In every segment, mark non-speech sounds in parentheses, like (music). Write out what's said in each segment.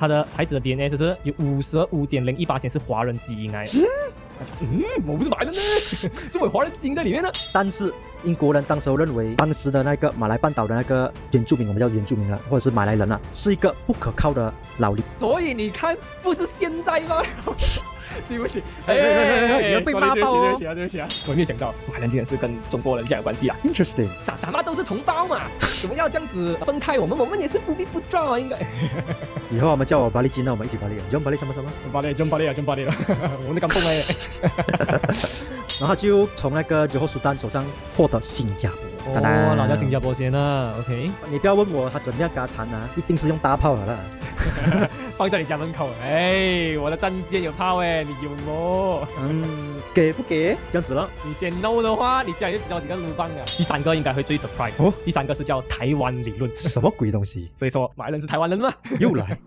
他的孩子的 DNA 就是有五十五点零一八千是华人基因来的。嗯，我不是马来人呢，怎么有华人基因在里面呢？但是英国人当时候认为，当时的那个马来半岛的那个原住民，我们叫原住民了，或者是马来人啊，是一个不可靠的老力。所以你看，不是现在吗？(laughs) 对不起，哎哎哎哎你要被骂爆哦对不起啊，对不起啊，我没有想到马来人竟然是跟中国人家有关系啊。Interesting，咱咱们都是同胞嘛，怎么要这样子分开我们？我们也是不必不照啊，应该。以后我们叫我巴利金，那我们一起巴利，John 巴力什么什么，巴黎，真巴黎啊，真巴黎啊！我们的感动哎。然后就从那个最后苏丹手上获得新加坡。当然哦，老家新加坡先啦，OK，你不要问我他怎么样跟他谈啊，一定是用大炮的啦。(laughs) 放在你家门口。哎，我的战舰有炮哎，你有么？嗯，给不给？这样子了。你先 no 的话，你家里就知道几个鲁邦啊。第三个应该会最 surprise 哦第三个是叫台湾理论，什么鬼东西？所以说马来人是台湾人吗。又来。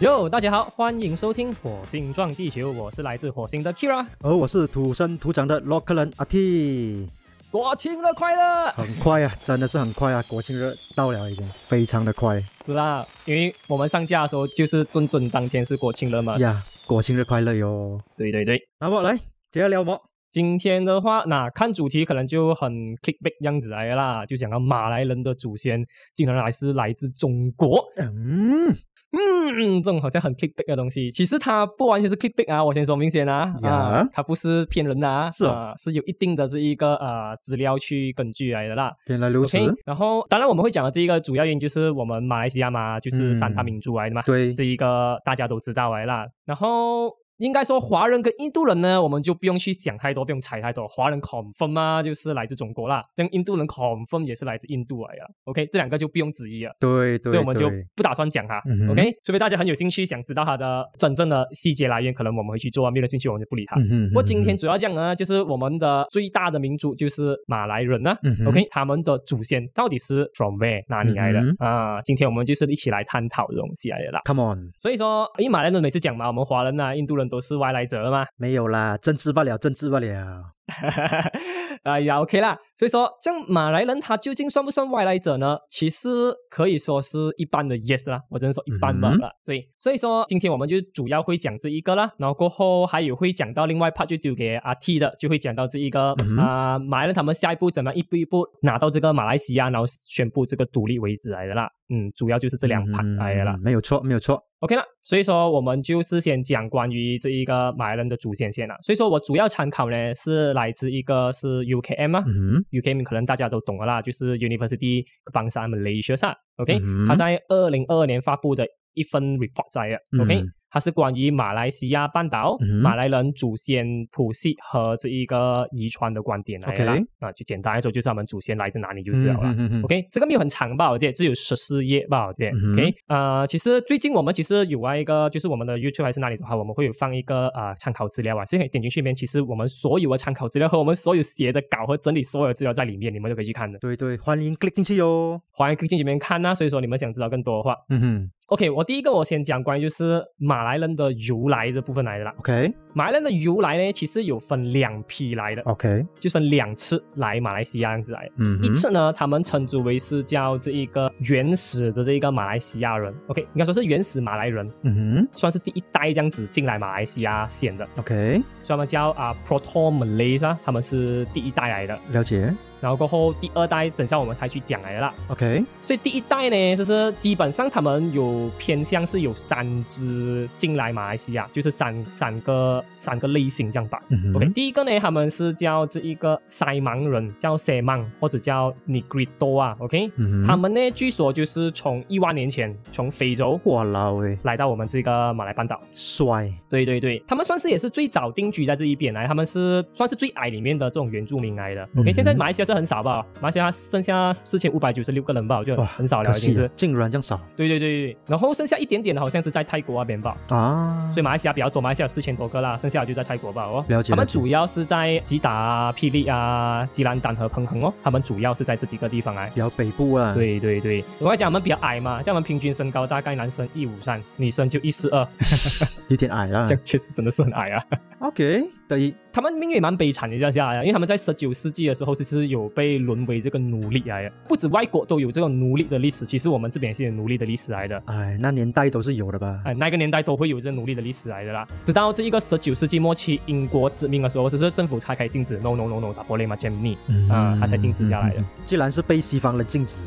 哟，大家好，欢迎收听《火星撞地球》，我是来自火星的 Kira。而我是土生土长的洛克人阿 T。国庆日快乐！很快啊，真的是很快啊！国庆日到了，已经非常的快是啦，因为我们上架的时候就是准准当天是国庆日嘛。呀！国庆日快乐哟！对对对。那么来，接下来聊什么？今天的话，那看主题可能就很 clickbait 样子来啦，就讲到马来人的祖先竟然还是来自中国。嗯，嗯，这种好像很 clickbait 的东西，其实它不完全是 clickbait 啊，我先说明先啊，呀啊，它不是骗人的啊，是哦啊，是有一定的这一个呃资料去根据来的啦。原来如此。然后当然我们会讲的这一个主要原因就是我们马来西亚嘛，就是嗯三大民族来的嘛，对，这一个大家都知道来啦。然后应该说华人跟印度人呢，我们就不用去想太多，不用猜太多。华人 confirm 嘛，就是来自中国啦，跟印度人 confirm 也是来自印度来的。OK，这两个就不用质疑了。对对所以我们就不打算讲它、嗯 o k 除非大家很有兴趣，想知道它的真正的细节来源，可能我们会去做啊，没有兴趣我们就不理它。嗯不过今天嗯主要讲呢，就是我们的最大的民族就是马来人呢、嗯 OK，他们的祖先到底是 from where 哪里来的、嗯啊？今天我们就是一起来探讨这东西来的啦。Come on，所以说，因为马来人每次讲嘛，我们华人啊、印度人都是外来者了吗，没有啦，政治不了，政治不了。(laughs) 啊也 OK 啦。所以说，像马来人他究竟算不算外来者呢？其实可以说是一般的 yes 啦，我只能说一般吧嗯。对，所以说今天我们就主要会讲这一个啦，然后过后还有会讲到另外 part 就丢给阿 T 的，就会讲到这一个啊、马来人他们下一步怎么样一步一步拿到这个马来西亚，然后宣布这个独立为止来的啦。嗯，主要就是这两 part 来的啦。嗯没有错，没有错。OK 了，所以说我们就是先讲关于这一个马来人的祖先先啦。所以说我主要参考呢是来自一个是 UKM 啊、嗯 UKM 可能大家都懂了啦，就是 University Kebangsaan Malaysia 啊，OK，、嗯它在二零二二年发布的一份 report 在啊，OK，、嗯它是关于马来西亚半岛、嗯马来人祖先谱系和这一个遗传的观点来的啦 OK 啊，就简单来说就是他们祖先来自哪里就是了 OK，这个没有很长吧？我记得只有十四页吧？我记得。嗯 OK，呃，其实最近我们其实有啊一个，就是我们的 YouTube 还是哪里的话，我们会有放一个呃参考资料啊，现在可以点进去里面，其实我们所有的参考资料和我们所有写的稿和整理所有的资料在里面，你们都可以去看的。对对，欢迎 click 进去哟。欢迎 click 进去里面看呐、所以说你们想知道更多的话嗯哼，OK，我第一个我先讲关于就是马来人的由来这部分来的啦。，OK 马来人的由来呢，其实有分两批来的，OK，就分两次来马来西亚这样子来的。嗯哼一次呢，他们称之为是叫这一个原始的这一个马来西亚人，OK，应该说是原始马来人，嗯哼算是第一代这样子进来马来西亚先的，，OK，所以他们叫啊、Proto Malays 啊，他们是第一代来的。了解。然后过后第二代，等下我们才去讲来的啦。OK，所以第一代呢，就是基本上他们有偏向是有三支进来马来西亚，就是三三个三个类型这样吧。OK，第一个呢，他们是叫这一个塞芒人，叫塞芒或者叫 Negrito 啊，OK，、嗯哼他们呢据说就是从一万年前从非洲哇啦喂，来到我们这个马来半岛。帅。对对对，他们算是也是最早定居在这一边来，他们是算是最矮里面的这种原住民来的。OK，、嗯现在马来西亚是很少吧，马来西亚剩下四千五百九十六个人吧，就哇，很少了，可惜已经是。竟然这样少对对对对，然后剩下一点点的好像是在泰国那边吧。啊！所以马来西亚比较多，马来西亚有四千多个啦，剩下的就在泰国吧哦。了解他们主要是在吉打啊、霹雳啊、吉兰丹和彭亨哦，他们主要是在这几个地方啊。比较北部啊。，对对对，我来讲我们比较矮嘛，像我们平均身高大概男生一五三，女生就一四二，(laughs) 有点矮啊 (laughs) 这。样确实真的是很矮啊。OK，对，他们命运也蛮悲惨的，这样下来，因为他们在十九世纪的时候，其实有被沦为这个奴隶来的。不止外国都有这个奴隶的历史，其实我们这边也是有奴隶的历史来的。哎，那年代都是有的吧？哎，那个年代都会有这奴隶的历史来的啦。直到这一个十九世纪末期，英国殖民的时候，其实政府才开禁止，no no no no，打玻璃嘛，坚密啊，他才禁止下来的。既然是被西方人禁止，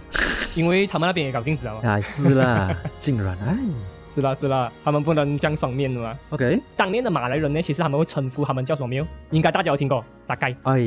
因为他们那边也搞禁止了。哎，是啦，(laughs) 竟然哎。是啦是啦，他们不能这样双面的嘛。OK，当年的马来人呢，其实他们会称呼他们叫什么名？应该大家有听过沙盖。哎，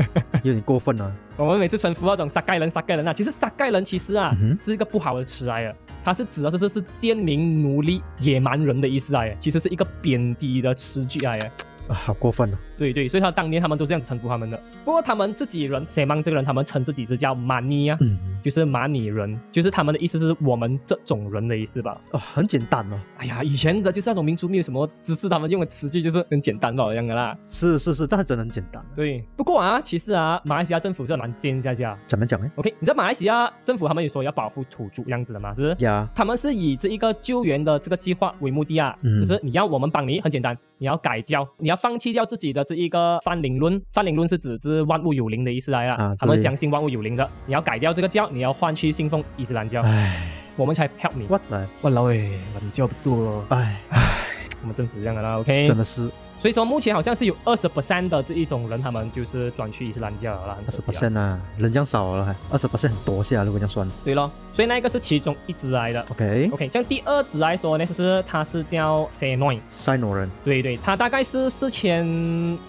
(laughs) 有点过分了。我们每次称呼那种沙盖人、沙盖人啊，其实沙盖人其实啊是一个不好的词来的，它是指的是是贱民、奴隶、野蛮人的意思来的，其实是一个贬低的词句来的。啊，好过分哦！对对，所以他当年他们都这样子称呼他们的。不过他们自己人，谁曼这个人，他们称自己是叫马尼啊，嗯，就是马尼人，就是他们的意思是我们这种人的意思吧？哦，很简单哦。哎呀，以前的就是那种民族没有什么知识，他们用的词句就是很简单的这样的啦。是是是，但是真的很简单。对，不过啊，其实啊，马来西亚政府是蛮奸下下。怎么讲呢？OK，你知道马来西亚政府他们有说要保护土著这样子的吗？是？呀，他们是以这一个救援的这个计划为目的啊，嗯就是你要我们帮你，很简单，你要改教，你要放弃掉自己的。这一个泛灵论，泛灵论是指之万物有灵的意思来了。他们相信万物有灵的，你要改掉这个教，你要换去信奉伊斯兰教，我们才 help 你。What？我老诶，你教不多。哎唉，我们政府这样的啦，OK？真的是。所以说，目前好像是有二十 percent 的这一种人，他们就是转去伊斯兰教了啦。二十 percent 啊，人这样少了，还二十 percent 很多下，如果这样算。对咯，所以那个是其中一支来的。OK，OK，像第二支来说呢，就是它是叫塞诺人。塞诺人。对对，它大概是四千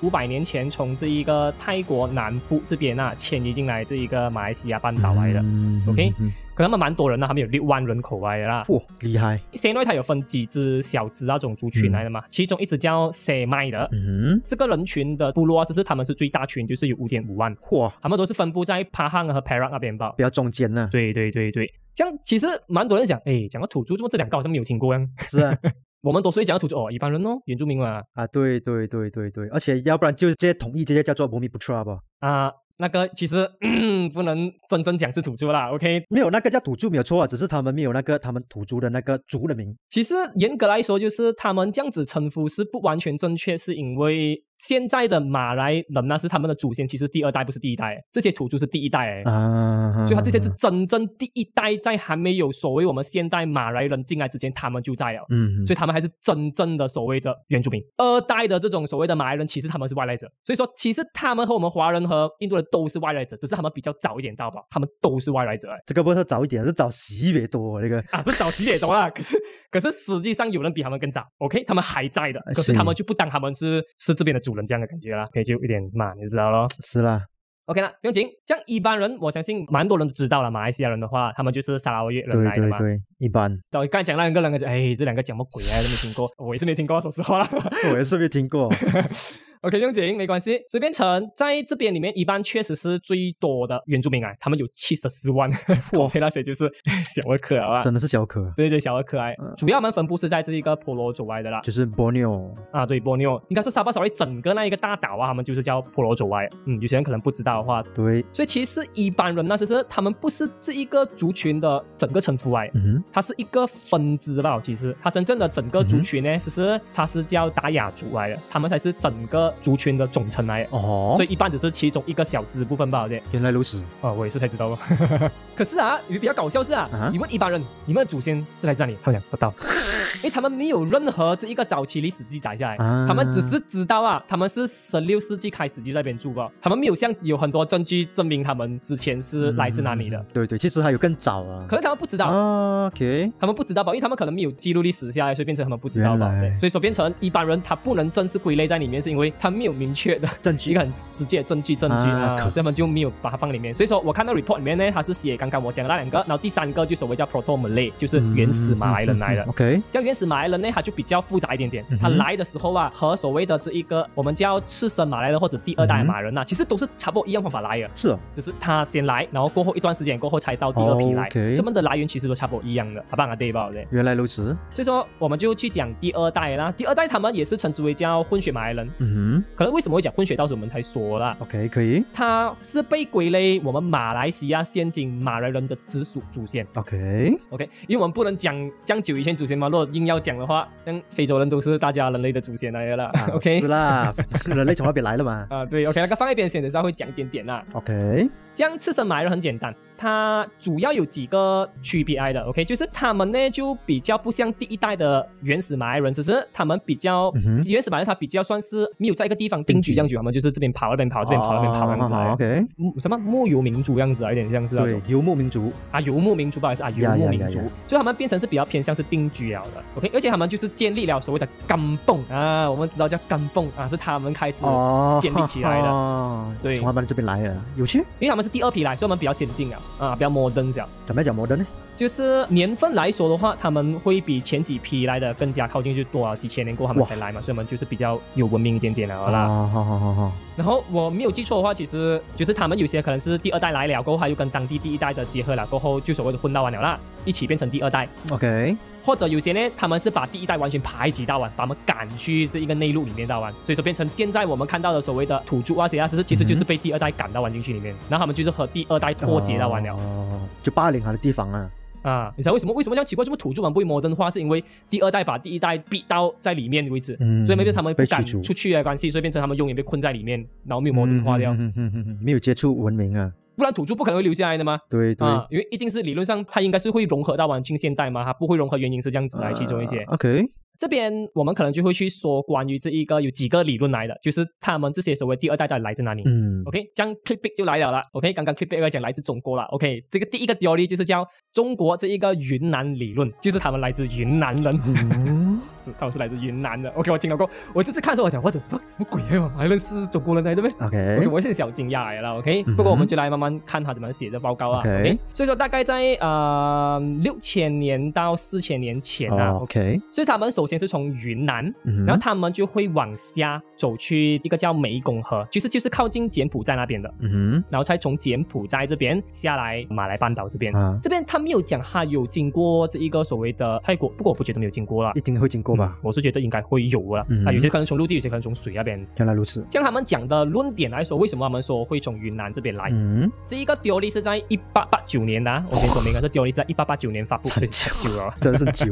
五百年前从这一个泰国南部这边啊迁移进来这一个马来西亚半岛来的。OK。可他们蛮多人的，他们有六万人口来的啦。嚯，厉害！塞内它有分几只小只那种族群来的嘛，其中一只叫塞麦的。嗯，这个人群的部落，其实他们是最大群，就是有五点五万。嚯，他们都是分布在帕汉和 Perak 那边吧？比较中间呢。对对对对，像其实蛮多人讲，哎，讲个土著，怎么这两个好像没有听过呀？是啊，(laughs) 我们都是会讲土著哦，一般人哦，原住民嘛。啊，对对对对对，而且要不然就直接统一，直接叫做摩米布特吧。啊。那个其实 (coughs) 不能真正讲是土著啦，OK？没有那个叫土著没有错啊，只是他们没有那个他们土著的那个族的名。其实严格来说，就是他们这样子称呼是不完全正确，是因为。现在的马来人呢是他们的祖先，其实第二代不是第一代，这些土著是第一代哎，啊，所以他这些是真正第一代，在还没有所谓我们现代马来人进来之前，他们就在了，嗯，所以他们还是真正的所谓的原住民。二代的这种所谓的马来人，其实他们是外来者，所以说其实他们和我们华人和印度人都是外来者，只是他们比较早一点到吧，他们都是外来者。这个不是早一点，是早十别多那个啊，是早十别多啦。(laughs) 可是可是实际上有人比他们更早，OK，他们还在的，可是他们就不当他们是是这边的主人这样的感觉啦。可以就一点嘛，你知道咯？是啦，OK 啦，不用紧。像一般人，我相信蛮多人都知道了。马来西亚人的话，他们就是沙拉越人来的嘛。对对对，一般。我刚才讲那两个人，哎，这两个讲什么鬼啊？都没听过，我也是没听过，说实话。(laughs) 我也是没听过。(laughs) OK，用景没关系，随便成在这边里面，一般确实是最多的原住民啊，他们有七十四万。(laughs) 我那些就是 (laughs) 小儿科啊，真的是小儿科。对对，小儿科啊，主要们分布是在这一个婆罗洲外的啦，就是波妞。啊，对，波妞。应该是沙巴、沙威整个那一个大岛啊，他们就是叫婆罗洲外。嗯，有些人可能不知道的话，对，所以其实一般人那其实他们不是这一个族群的整个称呼哎，嗯，它是一个分支吧，其实。它真正的整个族群呢，其实它是叫达雅族来的，他们才是整个族群的总。称来哦，所以一般只是其中一个小支部分吧，对。原来如此啊，我也是才知道。(laughs) 可是啊，有比较搞笑是啊，你问一般人，你们的祖先是来这里，他们讲不到，(laughs) 因为他们没有任何这一个早期历史记载下来，他们只是知道啊，他们是十六世纪开始就在那边住吧，他们没有像有很多证据证明他们之前是来自哪里的。对对，其实还有更早啊，可能他们不知道。OK，他们不知道吧，因为他们可能没有记录历史下来，所以变成他们不知道吧。对，所以说变成一般人他不能正式归类在里面，是因为他没有明确的。证据一个很直接的证据，证据啊，所以他们就没有把它放里面。所以说我看到 report 里面呢，他是写刚刚我讲的那两个，然后第三个就所谓叫 Proto Malay，就是原始马来人来的。OK，像原始马来人呢，他就比较复杂一点点。他来的时候啊，和所谓的这一个我们叫次生马来人或者第二代马来人呐，其实都是差不多一样方法来的。是，只是他先来，然后过后一段时间过后才到第二批来。他们的来源其实都差不多一样的，好吧？对吧？对。原来如此。所以说我们就去讲第二代啦。第二代他们也是称之为叫混血马来人。嗯哼。可能为什么会讲混血，到时候我们才说。说了，OK，可以。他是被归类我们马来西亚现今马来人的直属祖先。OK，OK，因为我们不能讲讲久以前祖先嘛，如果硬要讲的话，像非洲人都是大家人类的祖先来的啦。啊 OK，是啦，人类从那边来了嘛。(laughs) 啊，对，OK，那个放一边先，等下会讲一点点啦。OK，这样刺身马来人很简单，它主要有几个区别来的，OK，就是他们呢就比较不像第一代的原始马来人，只是他们比较、嗯原始马来人，他比较算是没有在一个地方定定居居这样子，他们就是这边跑那边跑，这边跑那边跑这样子。OK，嗯什么牧游民族这样子啊，有点像是那种。对，游牧民族。啊游牧民族，不好意思啊，游牧民族所以他们变成是比较偏向是定居了的，OK，而且他们就是建立了所谓的干泵啊，我们知道叫干泵啊，是他们开始哦，建立起来的。的对。从他们这边来的，有趣。因为他们是第二批来，所以我们比较先进啊，啊，比较 modern 这样。怎么样讲摩登呢？就是年份来说的话，他们会比前几批来的更加靠近，就多少几千年过后他们才来嘛，所以我们就是比较有文明一点点了啦。哦，好好好好，然后我没有记错的话，其实就是他们有些可能是第二代来了过后，他又跟当地第一代的结合了过后，就所谓的混到完了啦，一起变成第二代。OK，或者有些呢，他们是把第一代完全排挤到完，把他们赶去这一个内陆里面到完，所以说变成现在我们看到的所谓的土著啊，谁啊，其实其实就是被第二代赶到完进去里面，然后他们就是和第二代脱节到完了。哦，就霸凌他的地方啊。啊，你知道为什么为什么这样奇怪？这么土著们不会摩登化，是因为第二代把第一代逼到在里面为止，嗯所以没变成他们不敢被赶出去的关系，所以变成他们永远被困在里面，然后没有摩登化掉，嗯嗯嗯嗯嗯没有接触文明啊。不然土著不可能会留下来的吗。对对，啊，因为一定是理论上它应该是会融合到晚清现代嘛，它不会融合，原因是这样子来其中一些。啊 OK，这边我们可能就会去说关于这一个有几个理论来的，就是他们这些所谓第二代到底来自哪里。嗯 OK，这样 clickbait 就来了啦。OK，刚刚 clickbait 要讲来自中国了。OK，这个第一个 theory 就是叫中国这一个云南理论，就是他们来自云南人，嗯 (laughs) 是他们是来自云南的。OK，我听到过，我这次看的时候我讲，我的 fuck 什么鬼啊？还认识中国人来的呗？，OK，OK，我是小惊讶来了，OK，、嗯不过我们就来慢慢看他怎么写的报告啊 OK 所以说大概在呃六千年到四千年前啊、哦 OK，所以他们首先是从云南，嗯然后他们就会往下走去一个叫湄公河，其实就是靠近柬埔寨那边的，嗯然后才从柬埔寨这边下来马来半岛这边。哼啊，这边他没有讲他有经过这一个所谓的泰国，不过我不觉得没有经过啦一。定会经过吧嗯？我是觉得应该会有啦。嗯啊，有些可能从陆地，有些可能从水那边。原来如此。像他们讲的论点来说，为什么他们说会从云南这边来？嗯，这一个 theory 是在一八八九年的、啊，我先说明啊，这 theory 是在一八八九年发布，很久了。(laughs) 真是久。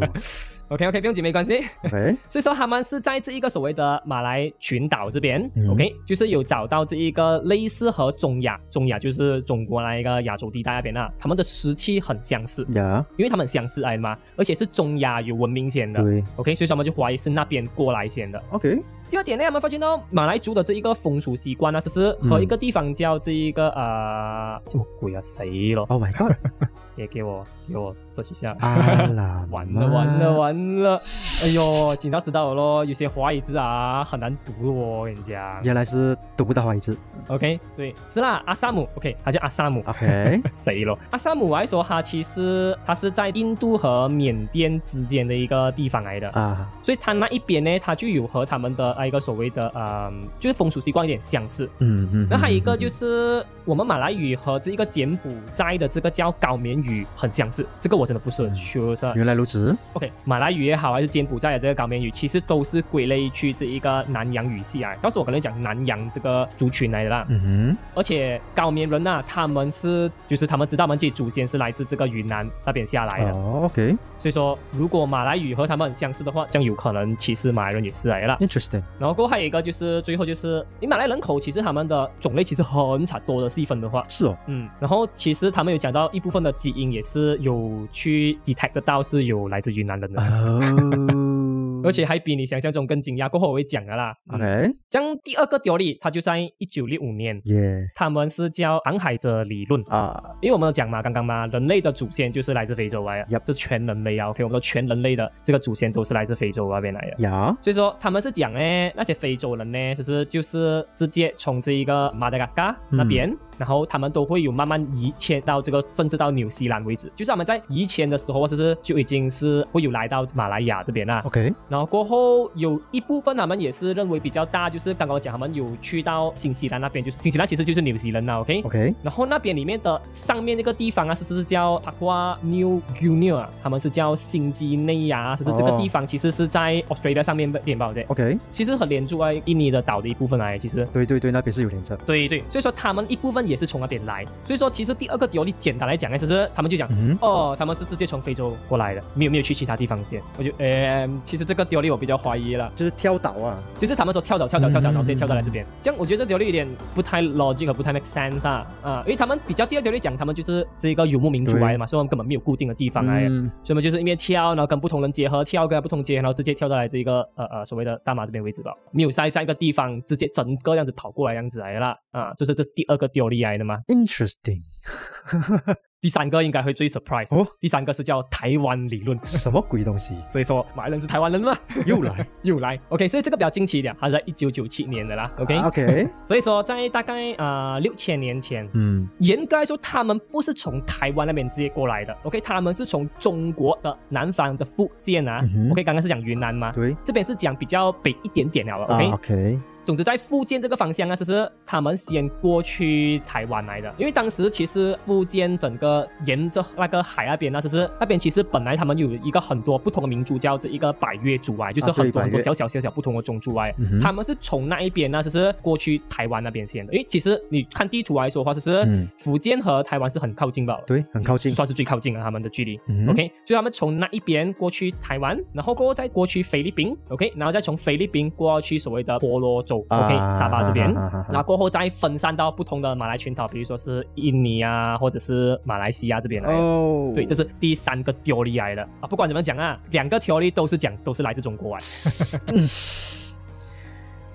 OK OK，不用紧，没关系。OK，(laughs) 所以说他们是在这一个所谓的马来群岛这边、嗯 o k 就是有找到这一个类似和中亚，中亚就是中国那一个亚洲地带那边啊，他们的石器很相似，呀，因为他们很相似来的嘛，而且是中亚有文明先的。对 OK，所以说他们就怀疑是那边过来先的。，OK，第二点呢，我们发现到马来族的这一个风俗习惯呢，其实和一个地方叫这一个、呃，什么鬼啊，谁了？Oh my God，(laughs) 也给我给我 search 一下。阿拉 (laughs) 完了完了完了！哎呦，警察知道了咯，有些华语字啊很难读的哦，我跟你讲。原来是读不到华语字。OK，对，是啦，阿萨姆，OK，他叫阿萨姆。OK，(laughs) 谁咯？阿萨姆来说，他其实他是在印度和缅甸之间的一个地方来的，啊，所以他那一边呢，他就有和他们的呃一个所谓的呃，就是风俗习惯有点相似。嗯嗯。那还有一个就是是我们马来语和这一个柬埔寨的这个叫高棉语很相似，这个我真的不是很 sure 原来如此。OK，马来语也好，还是柬埔寨的这个高棉语，其实都是归类去这一个南洋语系啊。当时我可能讲南洋这个族群来的啦，嗯哼而且高棉人呐、他们是就是他们知道他们自己祖先是来自这个云南那边下来，的，哦，OK，interesting。所以说如果马来语和他们很相似的话，这样有可能其实马来人也是来的啦。然后过后还有一个就是最后就是，你马来人口其实他们的种类其实很差多的细分的话，是哦，嗯，然后其实他们有讲到一部分的基因也是有去 detect 得到是有来自云南人的。哦，而且还比你想象中更惊讶。过后我会讲的啦。嗯 OK，像第二个条例，它就在一九六五年，耶他们是叫航海者理论。啊，因为我们有讲嘛，刚刚嘛，人类的祖先就是来自非洲来的 Yup 这是全人类啊。OK，我们说全人类的这个祖先都是来自非洲那边来的。呀，所以说他们是讲呢，那些非洲人呢，其实就是直接从这一个马达加斯加那边，然后他们都会有慢慢移迁到这个，甚至到纽西兰为止。就是他们在移迁的时候，或者是就已经是会有来到马来亚这边啦。OK，然后过后有一部分他们也是认为比较大，就是刚刚讲他们有去到新西兰那边，就是新西兰其实就是纽西兰啦，OK。OK，然后那边里面的上面那个地方啊，是是叫 Papua New Guinea 啊，他们是叫新几内亚啊，其实这个哦地方其实是在 Australia 上面的面包的，OK，其实很连住在印尼的岛的一部分来，其实。对对对，那边是有连着。对对，所以说他们一部分也是从那边来。所以说，其实第二个 theory 简单来讲呢，就是他们就讲，嗯哦，他们是直接从非洲过来的，没有没有去其他地方先。我就，呃，其实这个 theory 我比较怀疑了，就是跳岛啊，就是他们说跳岛跳岛跳岛，嗯然后直接跳到来这边，这样我觉得这 theory 有点不太 logic 和不太 make sense 啊，啊，因为他们比较第二 theory 讲，他们就是这个游牧民族来的嘛，所以他们根本没有固定的地方来的。嗯所以我们就是一边跳，然后跟不同人结合，跳跟不同结合，然后直接跳到来这个呃呃所谓的大马这边为止吧，没有在在一个地方直接整个这样子跑过来这样子来了，啊，就是这是第二个来的吗。，interesting，(laughs) 第三个应该会最 surprise 哦？第三个是叫台湾理论，什么鬼东西？所以说马来人是台湾人嘛，又来？(laughs) 又来，OK，所以这个比较近期一点，它是在一九九七年的啦，OK，、啊，OK，所以说在大概呃六千年前，嗯。严格来说，他们不是从台湾那边直接过来的，OK，他们是从中国的南方的福建啊、嗯 o k 刚刚是讲云南嘛，对。这边是讲比较北一点点了。啊，OK，、，OK，总之在福建这个方向啊，其实他们先过去台湾来的，因为当时其实福建整个沿着那个海那边呢，其实那边其实本来他们有一个很多不同的民族，叫这一个百越族啊，就是很多很多小小小小不同的种族啊，嗯他们是从那一边呢，其实过去台湾那边先的，因为其实你看地图来说的话，其实嗯福建和台湾是很靠近的？对，很靠近，算是最靠近了他们的距离。嗯 OK，所以他们从那一边过去台湾，然后过后再过去菲律宾，OK，然后再从菲律宾过去所谓的婆罗洲，OK，啊沙巴这边，啊啊啊啊然后过后再分散到不同的马来群岛，比如说是印尼啊，或者是马来西亚这边来的。哦，对，这是第三个 theory 来的啊！不管怎么讲啊，两个 theory 都是讲都是来自中国啊，(laughs)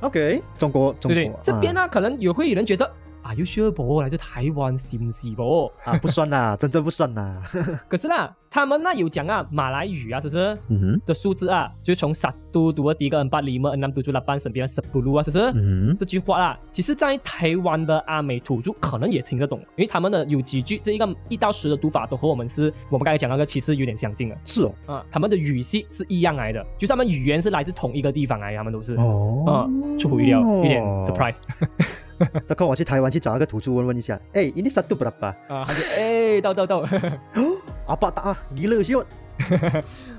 OK，中国，中国对不对？这边啊呢，可能也会有人觉得啊，又 sure 不来自台湾是不是不？啊不算啦，(laughs) 真正不算啦，(laughs) 可是啦，他们那有讲啊，马来语啊，是不是？嗯哼，的数字啊，就从 satu dua tiga empat lima enam tujuh lapan sembilan sepuluh 啊，是不是？嗯这句话啦，其实，在台湾的阿美土著可能也听得懂，因为他们的有几句这一个一到十的读法都和我们是我们刚才讲那个其实有点相近的是哦，啊，他们的语系是一样来的，就是他们语言是来自同一个地方来的，他们都是。哦啊，出乎意料，有点 surprise 他 (laughs) 看 (laughs) 我去台湾去找一个土著问问一下，哎，你那啥都不拉吧。他就，哎，到到到，(laughs) 阿爸打，你乐秀。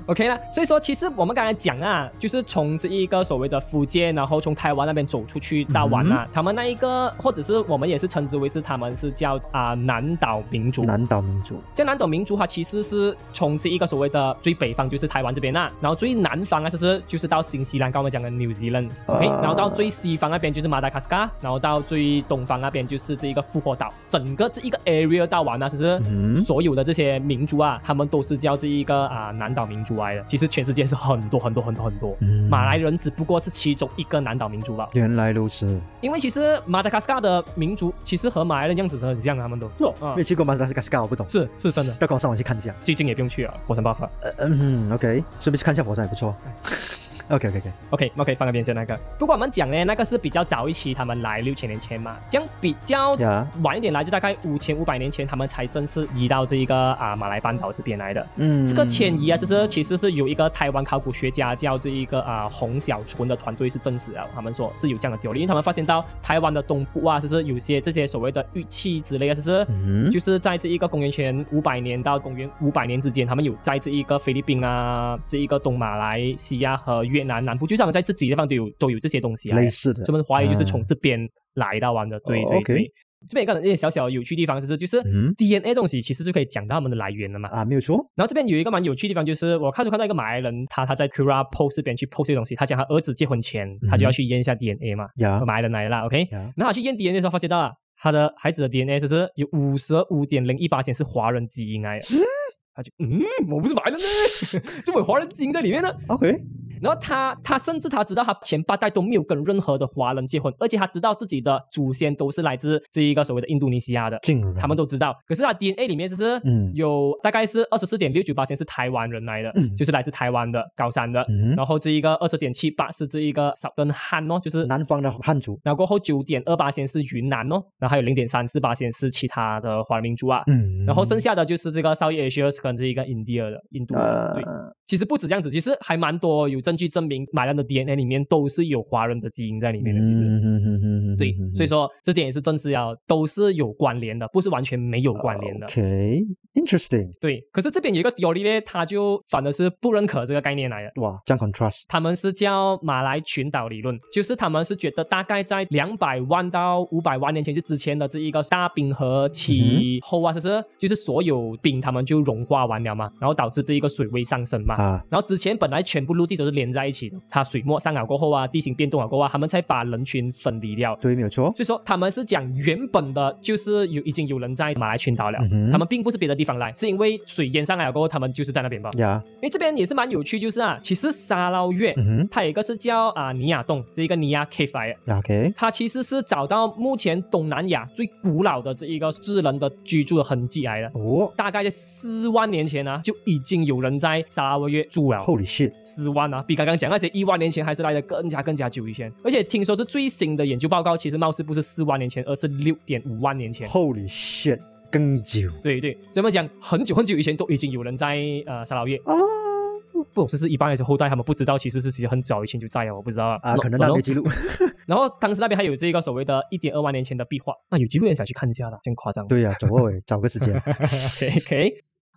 ，OK 啦。所以说，其实我们刚才讲啊，就是从这一个所谓的福建，然后从台湾那边走出去到玩啊，他们那一个，或者是我们也是称之为是他们是叫啊、南岛民族。南岛民族，这南岛民族它其实是从这一个所谓的最北方就是台湾这边啦，然后最南方啊，就是就是到新西兰，刚刚我们讲的 New Zealand，OK，、啊。然后到最西方那边就是马达加斯加，然后到最东方那边就是这一个复活岛，整个这一个 area 到完啊，其实嗯所有的这些民族啊，他们都是叫这一个啊、南岛民族来的。其实全世界是很多很多很多很多，嗯马来人只不过是其中一个南岛民族吧。原来如此，因为其实马达加斯加的民族其实和马来人样子是很像，他们都是没有去过马达加斯加，我不懂，是是真的。要跟我上网去看一下。最近也不用去了，火山爆发。呃嗯，OK，顺便去看一下火山也不错。OK OK OK，OK OK，放那边先那个。不过我们讲呢，那个是比较早一期，他们来六千年前嘛，这样比较，晚一点来，就大概五千五百年前，他们才正式移到这一个啊马来半岛这边来的。嗯，这个迁移啊，就是其实是有一个台湾考古学家叫这一个啊洪小纯的团队是证实了，他们说是有这样的丢因为他们发现到台湾的东部啊，就是有些这些所谓的玉器之类的，就是。嗯，就是在这一个公元前五百年到公元五百年之间，他们有在这一个菲律宾啊，这一个东马来西亚和越南南部，就是他们在这几个地方都有都有这些东西啊。类似的，他们怀疑就是啊从这边来到玩的，对哦对对。这边有一个一点小小有趣的地方，就是就是嗯 DNA 这东西其实就可以讲到他们的来源了嘛。啊，没有错，然后这边有一个蛮有趣的地方，就是我看就看到一个马来人，他他在 Kura post 这边去 post 这些东西，他讲他儿子结婚前，他就要去验一下 DNA 嘛，呀马来人来了，OK。呀，然后他去验 DNA 的时候，发现到啊，他的孩子的 DNA 就是有五十五点零一八千是华人基因来的。他就嗯，我不是马来人呢，怎么有华人基因在里面呢？(laughs) OK，然后他他甚至他知道他前八代都没有跟任何的华人结婚，而且他知道自己的祖先都是来自这一个所谓的印度尼西亚的，他们都知道。可是他 DNA 里面就是嗯有大概是二十四点六九八是台湾人来的，嗯就是来自台湾的高山的。嗯然后这一个二十点七八是这一个少根汉哦，就是南方的汉族，然后过后九点二八先是云南哦，然后还有零点三四八先是其他的华人民族啊。嗯，然后剩下的就是这个 South Asia 跟这一个 India 的印度的，对，呃，其实不止这样子，其实还蛮多有证证据证明马来的 DNA 里面都是有华人的基因在里面的。其实，嗯哼哼哼哼对所以说这点也是证实了，都是有关联的，不是完全没有关联的。OK，interesting，对，可是这边有一个 theory 呢，他就反而是不认可这个概念来的。哇，这样 contrast，他们是叫马来群岛理论，就是他们是觉得大概在两百万到五百万年前就之前的这一个大冰河期后啊，是不是？就是所有冰他们就融化完了嘛，然后导致这一个水位上升嘛。啊，然后之前本来全部陆地都是连在一起的，它水没上了过后啊，地形变动了过后啊，他们才把人群分离掉。对，没有错，所以说他们是讲原本的就是有已经有人在马来群岛了，嗯他们并不是别的地方来，是因为水淹上来了过后，他们就是在那边吧。呀，因为这边也是蛮有趣，就是啊，其实沙捞越、嗯它有一个是叫啊尼亚洞，这一个尼亚来的。，OK，它其实是找到目前东南亚最古老的这一个智人的居住的痕迹来的，哦。大概在四万年前啊，就已经有人在沙捞越住了。，Holy shit，四万啊，比刚刚讲那些一万年前还是来的更加更加久以前，而且听说是最新的研究报告，其实貌似不是四万年前，而是六点五万年前。Holy shit，更久。对对，所以我们讲？很久很久以前都已经有人在呃沙捞越，啊不懂是是一般还是后代他们不知道，其实是其实很早以前就在了，我不知道。啊啊，可能那没记录，(laughs) 然后当时那边还有这个所谓的一点二万年前的壁画，那有机会也想去看一下的，真夸张。对呀，走哦，找个时间，(laughs) OK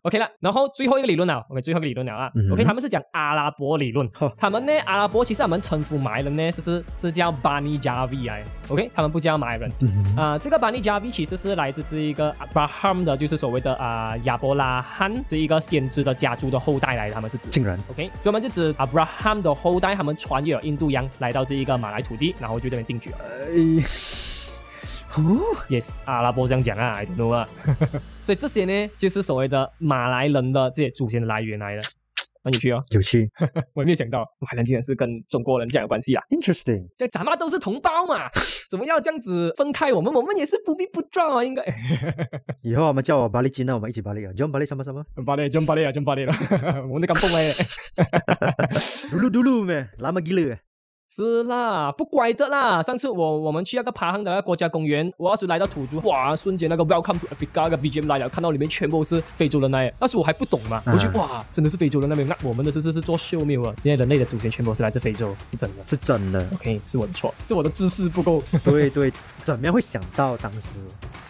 OK 了，然后最后一个理论了，OK 最后一个理论了啊、嗯 OK 他们是讲阿拉伯理论，呵他们呢阿拉伯其实他们称呼马来人呢？是是是叫 Bani Javi 来，OK 他们不叫马来人。嗯哼。啊、这个 Bani Javi 其实是来自这一个 Abraham 的，就是所谓的啊、亚伯拉罕这一个先知的家族的后代来，他们是指。竟然。OK，所以我们就指 Abraham 的后代，他们穿越了印度洋来到这一个马来土地，然后就这边定居了。(laughs) Yes，阿拉伯这样讲啊，I don't know 啊。(laughs) 所以这些呢，就是所谓的马来人的这些祖先的来源来的，很有趣哦。有趣 (laughs) 我也没有想到，马来人竟然是跟中国人这样有关系啊！，interesting，这咱们都是同胞嘛，怎么要这样子分开我们？我们也是不必不撞啊，应该。以后我们叫我巴利金，那我们一起巴利啊，John 巴利什么什么，巴列，真巴列啊，真巴列了，我们的感动哎。dulu dulu 咩，lama gila eh. 是啦，不乖的啦。上次我我们去那个爬行的那个国家公园，我要是来到土著，哇，瞬间那个 Welcome to Africa 那个 BGM 来了，看到里面全部是非洲人来，那时我还不懂嘛，我去嗯哇，真的是非洲人那边，那我们的是是是做秀没有啊？现在人类的祖先全部是来自非洲，是真的。是真的，OK，是我的错，是我的知识不够。对对，怎么样会想到当时？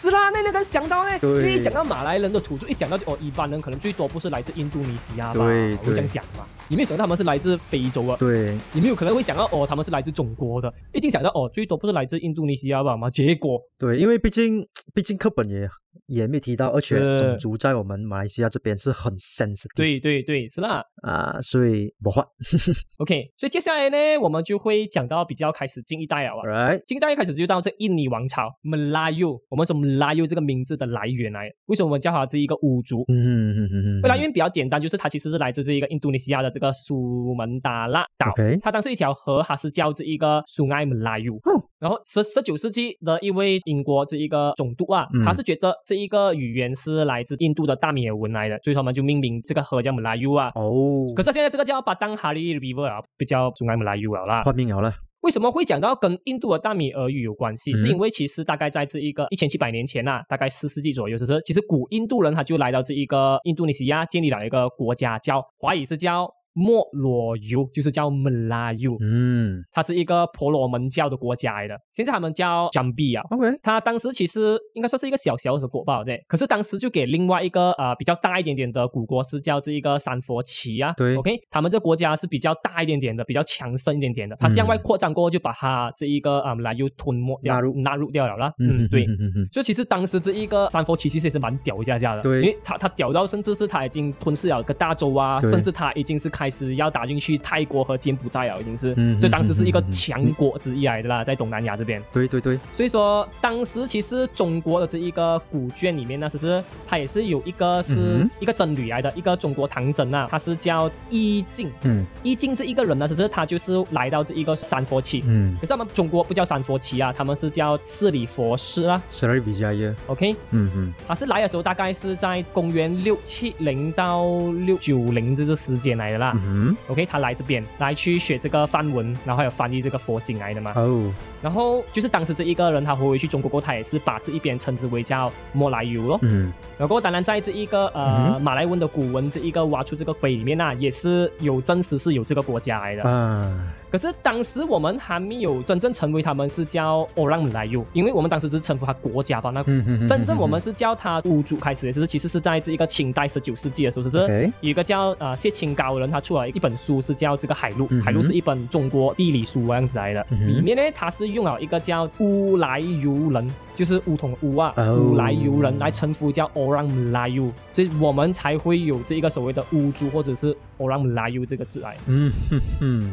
是啦，那那个想到呢，因对为讲到马来人的土著，一想到就哦，一般人可能最多不是来自印度尼西亚吧？对我就这样想嘛。你没有想到他们是来自非洲啊？对，你没有可能会想到哦，他们是来自中国的，一定想到哦，最多不是来自印度尼西亚吧嘛？结果对，因为毕竟毕竟课本也也没提到，而且种族在我们马来西亚这边是很 sensitive，对对对，是啦。啊，所以不换 (laughs) OK，所以接下来呢，我们就会讲到比较开始近一代了啊。，right，近代一开始就到这印尼王朝 Melayu，我们说 Melayu 这个名字的来源来，为什么我们叫它这一个巫族？嗯哼哼哼哼，来源比较简单，就是它其实是来自这一个印度尼西亚的这个苏门答腊岛。OK 它当时一条河，它是叫这一个苏埃姆拉 u 哦然后十十九世纪的一位英国这一个总督啊，嗯他是觉得这一个语言是来自印度的大米尔文来的，所以他们就命名这个河叫姆拉 u 啊。哦，可是现在这个叫巴当哈利 River 啊，不叫中埃姆拉 u 了啦。换名了了，为什么会讲到跟印度的大米尔语有关系？嗯是因为其实大概在这一个一千七百年前呐、大概四世纪左右，就是其实古印度人他就来到这一个印度尼西亚，建立了一个国家，叫华语是叫莫罗尤，就是叫 Melayu，、嗯它是一个婆罗门教的国家来的。现在他们叫 Jambi 啊。，OK，它当时其实应该说是一个小小的国吧，对。可是当时就给另外一个呃比较大一点点的古国是叫这一个三佛齐啊，对，OK，他们这个国家是比较大一点点的，比较强盛一点点的。它向外嗯扩张过后，就把它这一个啊来又吞没掉纳入纳入掉了啦。嗯，对。嗯嗯嗯，所以其实当时这一个三佛齐其实也是蛮屌一下下的，对因为他他屌到甚至是他已经吞噬了一个大洲啊，甚至他已经是开始要打进去泰国和柬埔寨了，已经是，嗯所以当时是一个强国之一来的啦，在东南亚这边。对对对，所以说，当时其实中国的这一个古卷里面呢，其实它也是有一个是一个僧侣来的，一个中国唐僧啊，他是叫易静。嗯易静这一个人呢，其实他就是来到这一个三佛齐。嗯可是他们中国不叫三佛齐啊，他们是叫四里佛师啊。，Sri Vijaya，OK，嗯嗯他是来的时候大概是在公元六七零到六九零这个时间来的啦。嗯 OK，他来这边来去学这个梵文，然后还有翻译这个佛经来的嘛。哦，然后就是当时这一个人他回去中国过，他也是把这一边称之为叫莫来游咯。嗯然后当然在这一个嗯呃、哼马来文的古文这一个挖出这个碑里面啊，也是有真实是有这个国家来的。啊，可是当时我们还没有真正成为他们是叫欧让来游，因为我们当时是称呼他国家吧。那真正我们是叫他乌族开始的，是其实是在这一个清代十九世纪的时候，只是一个叫呃谢清高人，他出了一本书是叫这个海陆，嗯海陆是一本中国地理书这样子来的，嗯里面呢他是用了一个叫乌来尤人，就是乌统乌啊，哦。乌来尤人来称呼叫欧让来游，所以我们才会有这一个所谓的乌族或者是欧让来游这个字来。嗯哼哼，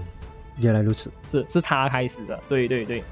原来如此。是是他开始的，对对对。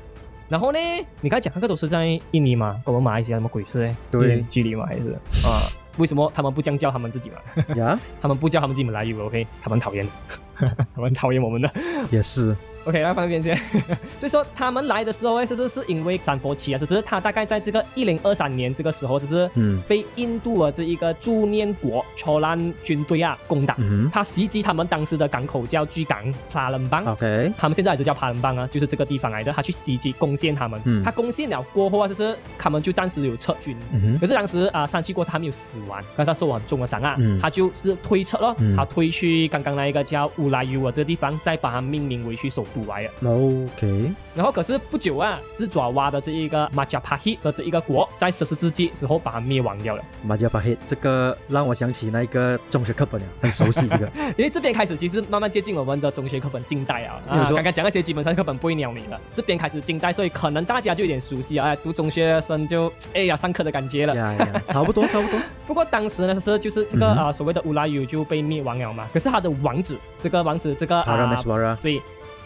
然后呢，你刚才讲那个都是在印尼嘛，跟我们马来西亚什么鬼事呢？对距离嘛？还是啊？为什么他们不这样叫他们自己嘛？呀，(laughs) 他们不叫他们自己马来游，OK？他们讨厌，(laughs) 他们讨厌我们的。也是。OK，来放一边先。(laughs) 所以说他们来的时候呢，其实是因为三佛齐啊，只是他大概在这个一零二三年这个时候，只是嗯。被印度的这一个驻念国乔兰军队啊攻打，嗯他袭击他们当时的港口叫巨港帕伦邦。，OK，他们现在还是叫帕伦邦啊，就是这个地方来的。他去袭击攻陷他们，嗯。他攻陷了过后啊，就是他们就暂时有撤军。嗯可是当时啊，三七国他没有死完，但是他受了很重的伤啊，嗯。他就是推撤了，嗯。他推去刚刚那一个叫乌拉尤啊这个地方，再把它命名为去首都来了。，OK，然后可是不久啊，智爪哇的这一个马加帕希的这一个国，在十四世纪时候把它灭亡掉了。马加巴黑，这个让我想起那个中学课本了，(laughs) 很熟悉这个。(laughs) 因为这边开始其实慢慢接近我们的中学课本近代 (laughs) 啊，刚刚讲那些基本上课本不会鸟你了，这边开始近代，所以可能大家就有点熟悉啊，哎，读中学生就哎呀上课的感觉了。呀呀，差不多差不多。不过当时呢是就是这个啊、所谓的乌拉尤就被灭亡了嘛，可是他的王子这个王子这个啊对。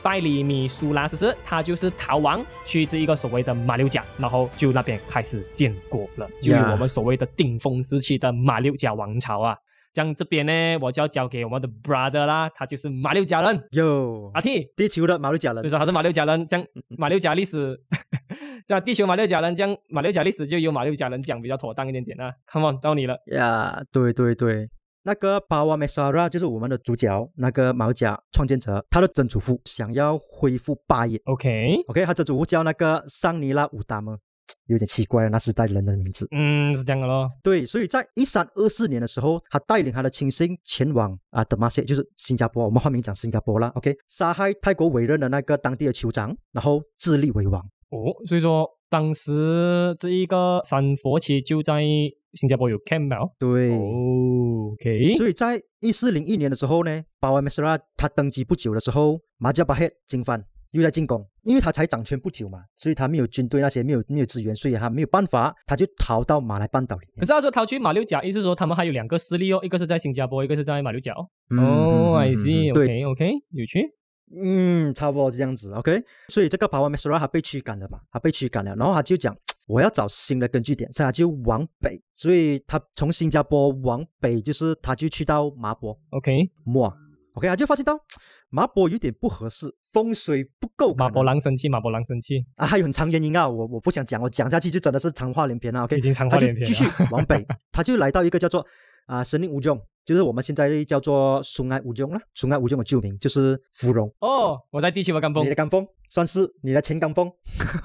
拜里米苏拉斯斯，他就是逃亡去这一个所谓的马六甲，然后就那边开始建国了，就有我们所谓的顶峰时期的马六甲王朝啊。像这边呢，我就要交给我们的 brother 啦，他就是马六甲人。哟，阿 T，地球的马六甲人。所以，说他是马六甲人，这样马六甲历史，(laughs) 这样地球马六甲人，这样马六甲历史就由马六甲人讲比较妥当一点点啊。Come on，到你了。呀，对对对，那个巴瓦梅萨拉就是我们的主角，那个马六甲创建者，他的曾祖父想要恢复霸业 OK，，OK，他曾祖父叫那个桑尼拉武达吗，(tsk) 有点奇怪，那是代人的名字。嗯，是这样的咯。对，所以在一三二四年的时候，他带领他的亲信前往啊德玛西，就是新加坡，我们换名讲新加坡啦。OK，杀害泰国委任的那个当地的酋长，然后自立为王。哦，所以说当时这一个三佛旗就在新加坡有 camp 了。对。哦，OK，所以在一四零一年的时候呢，巴瓦梅斯拉他登基不久的时候，马加巴黑进犯又在进攻，因为他才掌权不久嘛，所以他没有军队那些没有没有资源，所以他没有办法，他就逃到马来半岛里面。可是他说逃去马六甲，意思说他们还有两个势力哦，一个是在新加坡，一个是在马六甲哦。，I 嗯嗯 see，对，OK，OK，有趣。嗯，差不多这样子，OK。所以这个巴瓦梅斯拉他被驱赶了嘛，他被驱赶了，然后他就讲我要找新的根据点，所以他就往北，所以他从新加坡往北，就是他就去到麻坡 OK，莫，OK，他就发现到麻坡有点不合适，风水不够可能，马博狼生气，马博狼生气，啊，还有很长原因啊，我我不想讲，我讲下去就真的是长话连篇了，OK。已经长话连篇继续。往北，(laughs) 他就来到一个叫做啊神灵乌中，就是我们现在叫做松爱五中啦，松爱五中的旧名就是芙蓉，哦，我在地球的干崩你的干风算是你的前干风，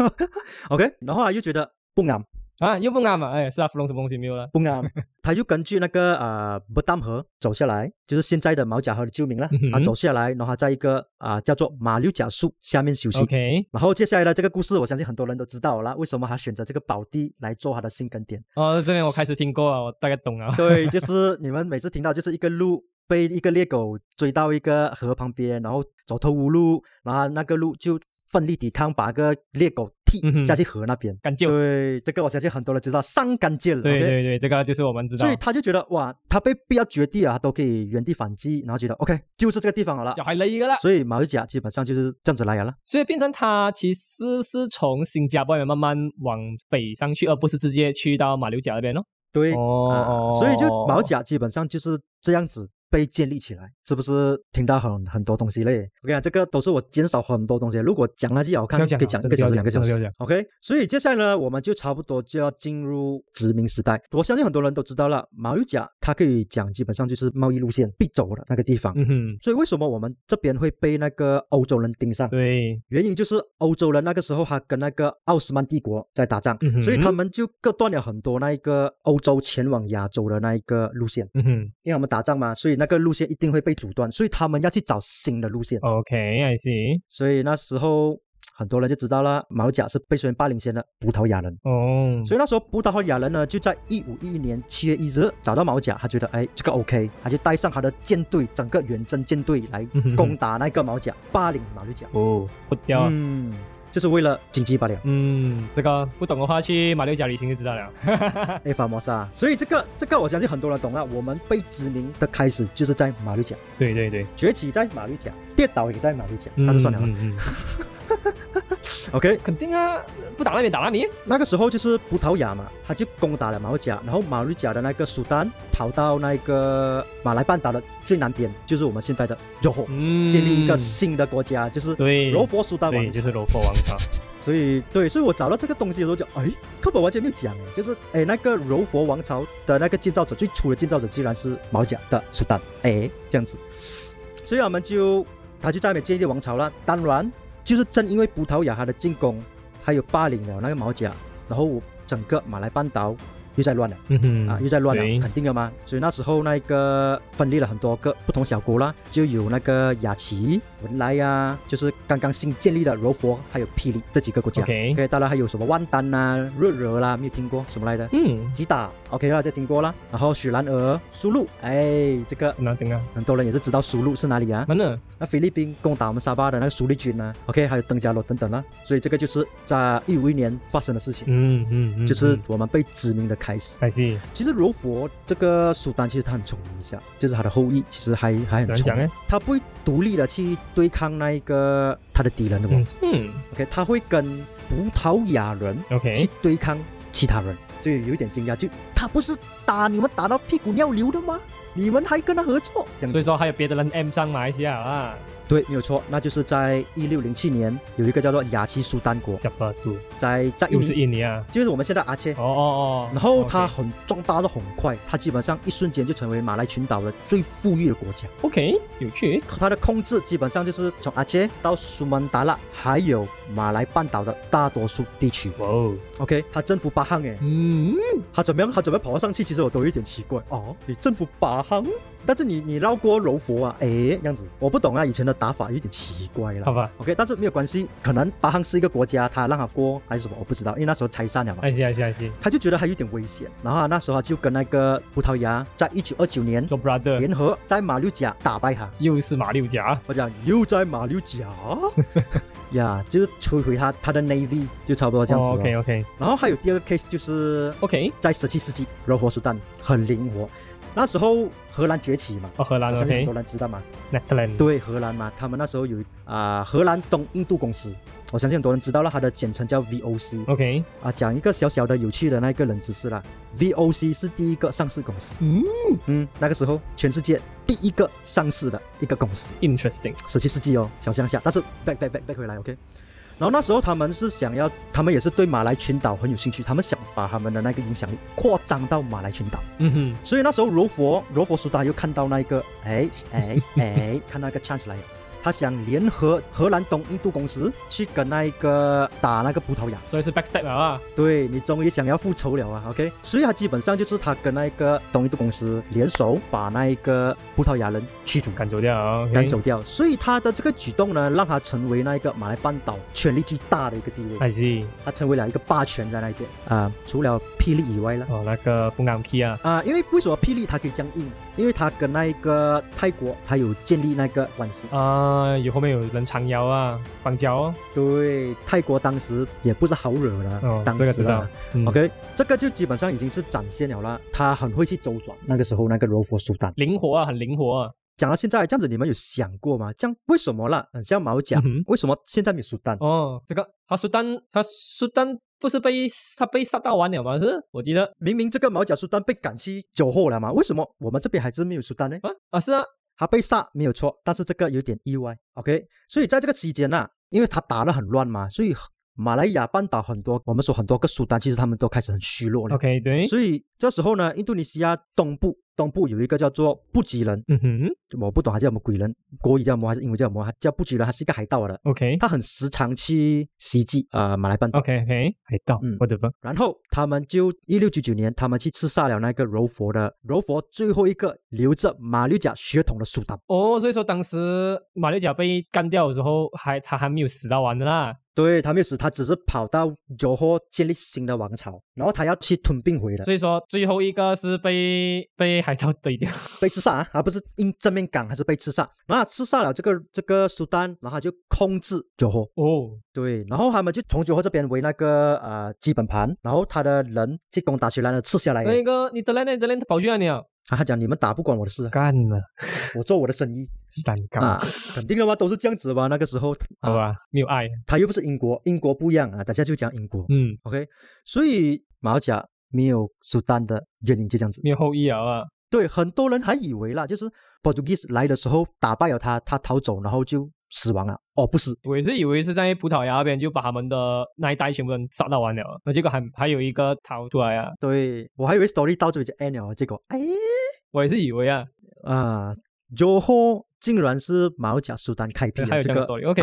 (laughs) OK。然后啊又觉得不安啊，又不啱嘛？哎，是啊，芙蓉什么东西没有了？不安，(laughs) 他就根据那个啊不丹河走下来，就是现在的毛甲河的旧名了嗯。他走下来，然后他在一个啊叫做马六甲树下面休息。OK，然后接下来的这个故事，我相信很多人都知道了，为什么他选择这个宝地来做他的新根点？哦，这边我开始听过了，我大概懂了。对，(laughs) 就是你们每次听到就是一个鹿被一个猎狗追到一个河旁边，然后走投无路，然后那个鹿就奋力抵抗，把个猎狗踢嗯哼下去河那边。干救。对，这个我相信很多人知道，上干剑了。对对对，这个就是我们知道所以。他就觉得哇，他被逼到绝地啊，他都可以原地反击，然后觉得 OK，就是这个地方好了就。还雷个啦，所以马六甲基本上就是这样子来了。所以变成他其实是从新加坡慢慢往北上去，而不是直接去到马六甲那边咯。对，哦啊，所以就马六甲基本上就是这样子被建立起来，是不是听到很很多东西嘞我跟你讲，这个都是我减少很多东西。如果讲那句好看，可以讲一个小时、两个小时。OK，所以接下来呢，我们就差不多就要进入殖民时代。我相信很多人都知道了，马六甲它可以讲基本上就是贸易路线必走的那个地方。嗯哼，所以为什么我们这边会被那个欧洲人盯上？对，原因就是欧洲人那个时候他跟那个奥斯曼帝国在打仗，嗯所以他们就割断了很多那一个欧洲前往亚洲的那一个路线。嗯哼因为我们打仗嘛，所以那个路线一定会被阻断，所以他们要去找新的路线。，OK，I see，所以那时候很多人就知道了，马六甲是被孙霸领先的葡萄牙人。哦，所以那时候葡萄牙人呢，就在一五一一年七月一日找到马六甲，他觉得哎这个 OK，他就带上他的舰队，整个远征舰队来攻 (laughs) 打那个马六甲，霸凌马六甲。哦，不掉啊。嗯，就是为了经济罢了。嗯，这个不懂的话去马六甲旅行就知道了。(laughs) 哎，法摩萨，所以这个这个我相信很多人懂了。我们被殖民的开始就是在马六甲，对对对，崛起在马六甲，跌倒也在马六甲，那就算了吧。嗯嗯嗯 (laughs) (laughs) OK，肯定啊，不打那边打那里。那个时候就是葡萄牙嘛，他就攻打了马六甲，然后马六甲的那个苏丹逃到那个马来半岛的最南边，就是我们现在的柔佛，嗯，建立一个新的国家，就是对柔佛苏丹王对，朝。就是柔佛王朝。所以对，所以我找到这个东西的时候就，哎，课本完全没有讲哎，就是哎那个柔佛王朝的那个建造者，最初的建造者竟然是马六甲的苏丹，哎这样子，所以我们就他就在那边建立王朝了。当然，就是正因为葡萄牙他的进攻，还有霸凌了那个毛甲，然后整个马来半岛又在乱了。嗯哼啊，又在乱了，肯定的嘛。所以那时候那个分裂了很多个不同小国啦，就有那个雅琪、文莱呀，就是刚刚新建立的柔佛，还有霹雳这几个国家。OK 当然还有什么万丹呐、热热啦，没有听过什么来的？嗯，吉打，OK 啦，这听过啦。然后雪兰莪、苏禄，哎，这个很难听啊。很多人也是知道苏禄是哪里啊。那菲律宾攻打我们沙巴的那个苏力军啊，OK，还有登嘉楼等等啦。所以这个就是在一五一年发生的事情，嗯嗯嗯，就是我们被殖民的开始。还是其实柔佛这个苏丹其实他很聪明一下，就是他的后裔其实还还很聪明。他不会独立的去对抗那一个他的敌人的嘛、嗯。嗯 OK，他会跟葡萄牙人去，OK，去对抗其他人，所以有一点惊讶，就他不是打你们打到屁股尿流的吗？你们还跟他合作，所以说还有别的人 M 上马来西亚啊，对，没有错，那就是在一六零七年有一个叫做雅琪苏丹国，在在印又是，印尼啊，就是我们现在阿切哦哦哦，然后它很壮大的很快，它基本上一瞬间就成为马来群岛的最富裕的国家。OK 有趣，它的控制基本上就是从阿切到苏门答腊，还有马来半岛的大多数地区。哇哦，OK，它征服八항诶，嗯，它怎么样？它怎么跑上去？其实我都有一点奇怪哦。你征服八 항， 但是你你绕过柔佛啊，诶，这样子，我不懂啊，以前的打法有点奇怪了。好吧，OK，但是没有关系，可能巴汉是一个国家，他让他过还是什么，我不知道，因为那时候拆散了嘛。(laughs) 还是还是还是他就觉得他有点危险，然后啊那时候他就跟那个葡萄牙在一九二九年做 brother，联合在马六甲打败他。又是马六甲，我讲又在马六甲，(laughs) 呀，就是摧毁他他的 navy，就差不多这样子、哦。OK OK 然后还有第二个 case 就是 OK，在十七世纪，柔佛苏丹很灵活。那时候荷兰崛起嘛，哦荷兰 OK，多人知道嘛。Netherlands，对，荷兰嘛，他们那时候有啊、荷兰东印度公司，我相信很多人知道了，它的简称叫 VOC。OK，啊，讲一个小小的有趣的那个冷知识啦，VOC 是第一个上市公司。嗯嗯，那个时候全世界第一个上市的一个公司，，interesting，十七世纪哦，想象一下，但是 back back back back 回来，OK。然后那时候他们是想要，他们也是对马来群岛很有兴趣，他们想把他们的那个影响力扩张到马来群岛。嗯哼，所以那时候罗佛罗佛苏达又看到那个，哎哎哎，(laughs) 看那个 chance 来了，他想联合荷兰东印度公司去跟那一个打那个葡萄牙。所以是 backstep 了啊，对你终于想要复仇了啊，OK？所以他基本上就是他跟那一个东印度公司联手，把那一个葡萄牙人驱逐。赶走掉赶走掉，所以他的这个举动呢，让他成为那一个马来半岛权力最大的一个地位，还是他成为了一个霸权在那边啊、除了霹雳以外了哦那个不啱 key 啊，啊、因为为什么霹雳它可以这样硬？因为他跟那一个泰国，他有建立那个关系。啊有后面有人撑腰啊，绑脚哦，对，泰国当时也不是好惹的，哦当时这个知道啊。嗯 OK，这个就基本上已经是展现了啦，他很会去周转。那个时候那个柔佛苏丹，灵活啊，很灵活啊，讲到现在这样子，你们有想过吗？这样为什么啦？很像毛讲，嗯为什么现在没有苏丹？哦，这个他苏丹他苏丹不是被他被杀到完了吗？是，我记得明明这个毛甲苏丹被赶去酒后了嘛，为什么我们这边还是没有苏丹呢？啊啊是啊，他被杀没有错，但是这个有点意外。OK，所以在这个期间呢、因为他打得很乱嘛，所以马来亚半岛很多我们说很多个苏丹，其实他们都开始很虚弱了。OK 对，所以这时候呢，印度尼西亚东部东部有一个叫做布吉人，嗯哼我不懂他叫什么鬼人，国语叫什么还是英文叫什么？他叫布吉人，他是一个海盗的，，OK 他很时常去袭击呃马来半岛。OK OK，海盗嗯，我的吧，然后他们就一六九九年，他们去刺杀了那个柔佛的柔佛最后一个留着马六甲血统的苏丹。哦，所以说当时马六甲被干掉的时候，还他还没有死到完的啦。对他没有死，他只是跑到柔佛建立新的王朝，然后他要去吞并回来，所以说最后一个是被被海盗怼掉。被刺杀啊，而不是因正面刚，还是被刺杀。然后刺杀了这个这个苏丹，然后他就控制柔佛。哦，对，然后他们就从柔佛这边为那个呃基本盘，然后他的人去攻打雪兰的刺下来了。那个你的嘞，你的嘞，跑去哪里了？啊，他讲你们打不管我的事啊，干了，我做我的生意鸡蛋糕，啊，肯定了嘛，都是这样子吧？那个时候，啊，好吧，没有爱。他又不是英国，英国不一样啊，大家就讲英国。嗯，OK，所以马六甲没有苏丹的原因就这样子。没有后裔了啊。对，很多人还以为啦，就是 Portuguese 来的时候打败了他，他逃走，然后就死亡了。哦，不是，我也是以为是在葡萄牙那边就把他们的那一代全部人杀到完了，那结果还还有一个逃出来啊，对我还以为 story 到这里就 end 了，结果哎我也是以为啊，啊 j o h o 竟然是马六甲苏丹开辟还有这样了这个 story OK，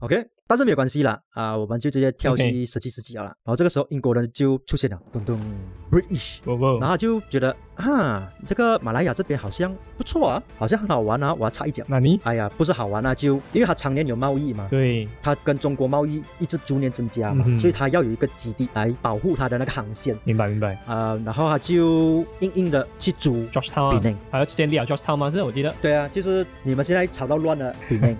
OK，但是没有关系啦，啊，我们就直接跳去十七世纪了啦。然后这个时候英国人就出现了，咚咚，British。然，后就觉得啊，这个马来亚这边好像不错啊，好像很好玩啊，我要插一脚。那你哎呀，不是好玩啊，就因为他常年有贸易嘛，对他跟中国贸易一直逐年增加嘛，嗯所以他要有一个基地来保护他的那个航线。明白明白呃，然后他就硬硬的去租，George Town 啊比内。还要建立啊 George Town 吗？是我记得，对啊，就是你们现在吵到乱了，比内。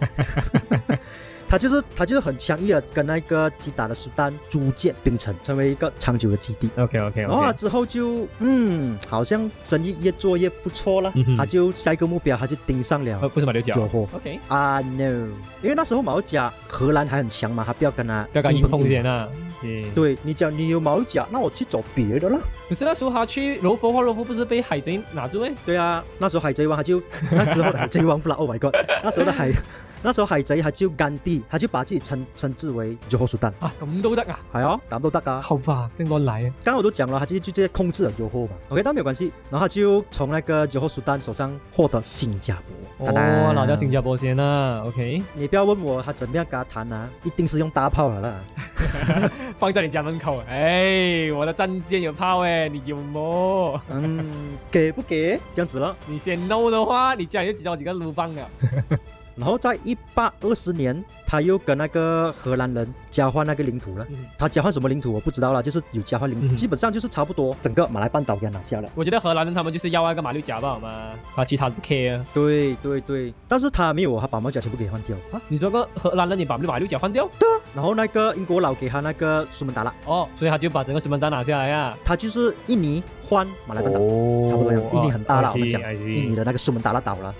他就是他就是很强硬的跟那个吉打的苏丹租建槟城，成为一个长久的基地。OK OK 然后他 OK，之后就嗯，好像生意越做越不错了，嗯他就下一个目标他就盯上了呃不是马六甲酒后。，OK，啊、no！因为那时候马六甲荷兰还很强嘛，他不要跟他不要跟硬碰硬先啊，是对你讲你有马六甲，那我去找别的啦。可是那时候他去柔佛话，柔佛不是被海贼拿住诶？对啊，那时候海贼王他就那时候的海贼王不啦，Oh my god！那时候的海 (laughs) 那時候海贼他就甘地，他就把自己稱稱之為佐蘇丹，啊，咁都得啊？係啊，咁都得啊。好吧，跟我來啊！剛剛我都講了，他就就直接控制了佐後嘛，OK，但沒有關係。然後他就從那個佐後蘇丹手上獲得新加坡。哦，拿掉新加坡先啦，OK，你不要問我他怎麼樣跟他談啊，一定是用大炮了啦。(laughs) 放在你家门口。哎，我的戰艦有炮哎，你有么？嗯，给不给？这样子了。你先 no 的话，你家里就知道几个撸棒了。(laughs) 然后在一八二十年，他又跟那个荷兰人交换那个领土了。嗯他交换什么领土我不知道了，就是有交换领土，嗯基本上就是差不多整个马来半岛给他拿下了。我觉得荷兰人他们就是要那个马六甲吧，好吗？啊，其他不 care 啊。對對對，但是他没有，他把马六甲全部给换掉。啊，你说个荷兰人你把马六甲换掉？对然后那个英国佬给他那个苏门答腊，哦，所以他就把整个苏门答拿下来啊。他就是印尼换马来半岛，哦差不多。印尼很大了，我們 I 講 see, I 印尼的那个苏门答臘島啦，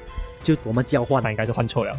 就我们交换他。应该是换错了。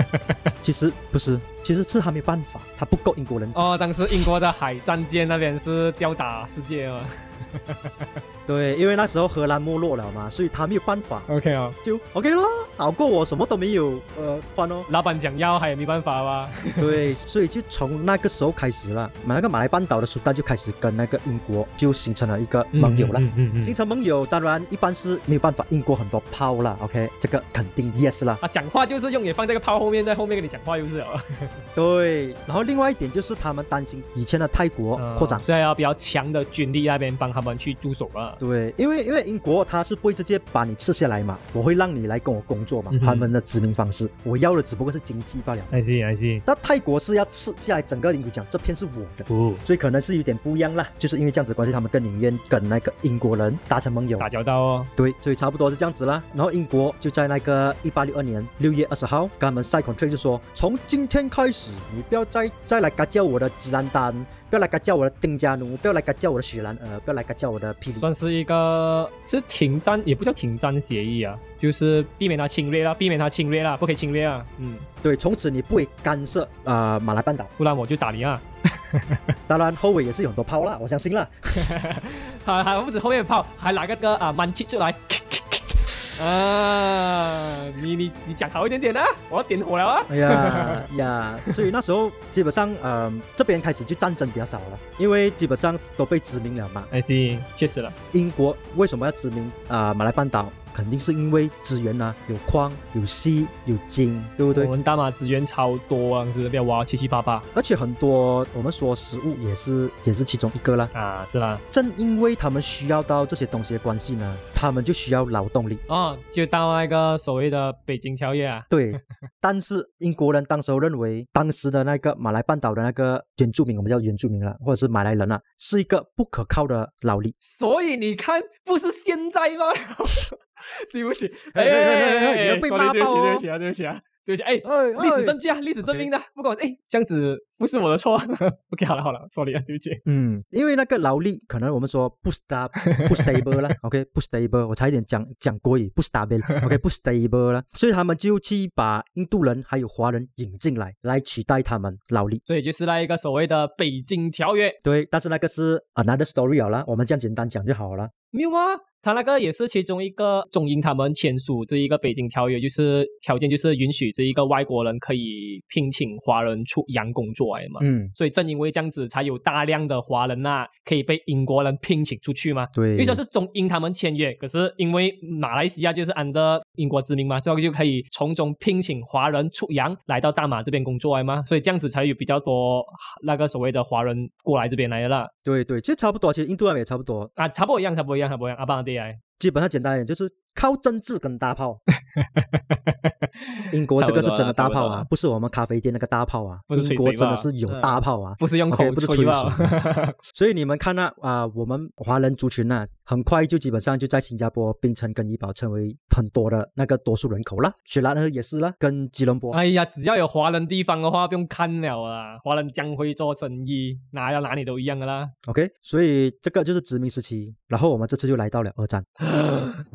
(laughs) 其实不是，其实是他没办法，他不够英国人。哦，当时英国的海战舰那边是吊打世界嘛。(laughs) 對，因为那时候荷兰没落了嘛，所以他没有办法，OK 哦，就 OK 咯，好过我什么都没有，呃，换哦。老板讲要，还也没办法吧。(laughs) 对，所以就从那个时候开始了，买那个马来半岛的苏丹就开始跟那个英国就形成了一个盟友了。嗯嗯嗯形成盟友，当然一般是没有办法，英国很多炮了，OK，这个肯定 yes 啦。啊，讲话就是用也放这个炮后面，在后面跟你讲话就是了。(laughs) 对，然后另外一点就是他们担心以前的泰国扩展。所以要比较强的军力那邊幫他们去驻守啊。对，因为因为英国他是不会直接把你吃下来嘛，我会让你来跟我工作嘛，嗯他们的殖民方式，我要的只不过是经济罢了。I see I see。但泰国是要吃下来整个领土讲，这片是我的，哦，所以可能是有点不一样啦。就是因为这样子的關係，他们更宁愿跟那个英国人达成盟友。打交道哦。对，所以差不多是这样子啦。然后英国就在那个一八六二年六月二十号，跟他们 sign contract 就说，从今天开始，你不要再再来干叫我的吉兰丹，不要来个叫我的丁家奴，不要来个叫我的雪兰莪，不要来个叫我的霹雳。算是一个这停战也不叫停战协议啊，就是避免他侵略啦，避免他侵略啦，不可以侵略啊。嗯，对，从此你不会干涉啊、马来半岛。不然我就打你啊。(laughs) 当然后尾也是有很多炮啦，我相信啦。还还不止后面炮，还拿个个啊满气出来。啊，你你你讲好一点点啊，我要点火了啊。哎呀 (laughs) 呀，所以那时候基本上，呃，这边开始就战争比较少了，因为基本上都被殖民了嘛。I see，确实了。英国为什么要殖民啊、马来半岛？肯定是因为资源啊，有矿、有锡、有金，对不对我？们大马资源超多啊，是不要挖七七八八而且很多我们说食物也是也是其中一个啦。啊，是啦。正因为他们需要到这些东西的关系呢，他们就需要劳动力。哦，就到那个所谓的北京条约啊。对，(laughs) 但是英国人当时候认为，当时的那个马来半岛的那个原住民，我们叫原住民了，或者是马来人啊，是一个不可靠的劳力。所以你看，不是现在吗？(laughs) (laughs) (laughs) 对不起，哎哎哎你要被骂对不起，爆哦对不起啊，对不起啊，对不起，哎，哎历史证据啊，历史证明的，不管哎，这样子不是我的错。(laughs) OK，好了好了，sorry 啊，对不起。嗯，因为那个劳力可能我们说不 stab 不 stable 啦，OK 不 stable，我差一点讲讲国语不 stable，OK (laughs) 不 stable 啦，所以他们就去把印度人还有华人引进来，来取代他们劳力。所以就是那一个所谓的北京条约，对，但是那个是 another story 好了，我们这样简单讲就好了。没有啊？他那个也是其中一个中英他们签署这一个北京条约，就是条件就是允许这一个外国人可以聘请华人出洋工作来嘛。嗯，所以正因为这样子，才有大量的华人呐、可以被英国人聘请出去嘛。对，因为说是中英他们签约，可是因为马来西亚就是安的英国殖民嘛，所以就可以从中聘请华人出洋来到大马这边工作来嘛，所以这样子才有比较多那个所谓的华人过来这边来的啦。对对，其实差不多，其实印度那边也差不多，啊，差不多一样，差不多一样，差不多一样。阿邦的哎，基本上简单一点就是靠政治跟大炮。(laughs) 英国这个是真的大炮啊，啊不是我们咖啡店那个大炮啊，英国真的是有嗯大炮啊。不是用口不是吹吹吧？(laughs) 所以你们看那啊、我们华人族群呢、很快就基本上就在新加坡、槟城跟怡保成为很多的那个多数人口了。雪兰莪也是了，跟吉隆坡。哎呀，只要有华人地方的话，不用看了啊。华人将会做生意，哪要哪里都一样的啦。OK，所以这个就是殖民时期。然后我们这次就来到了二战，(gasps)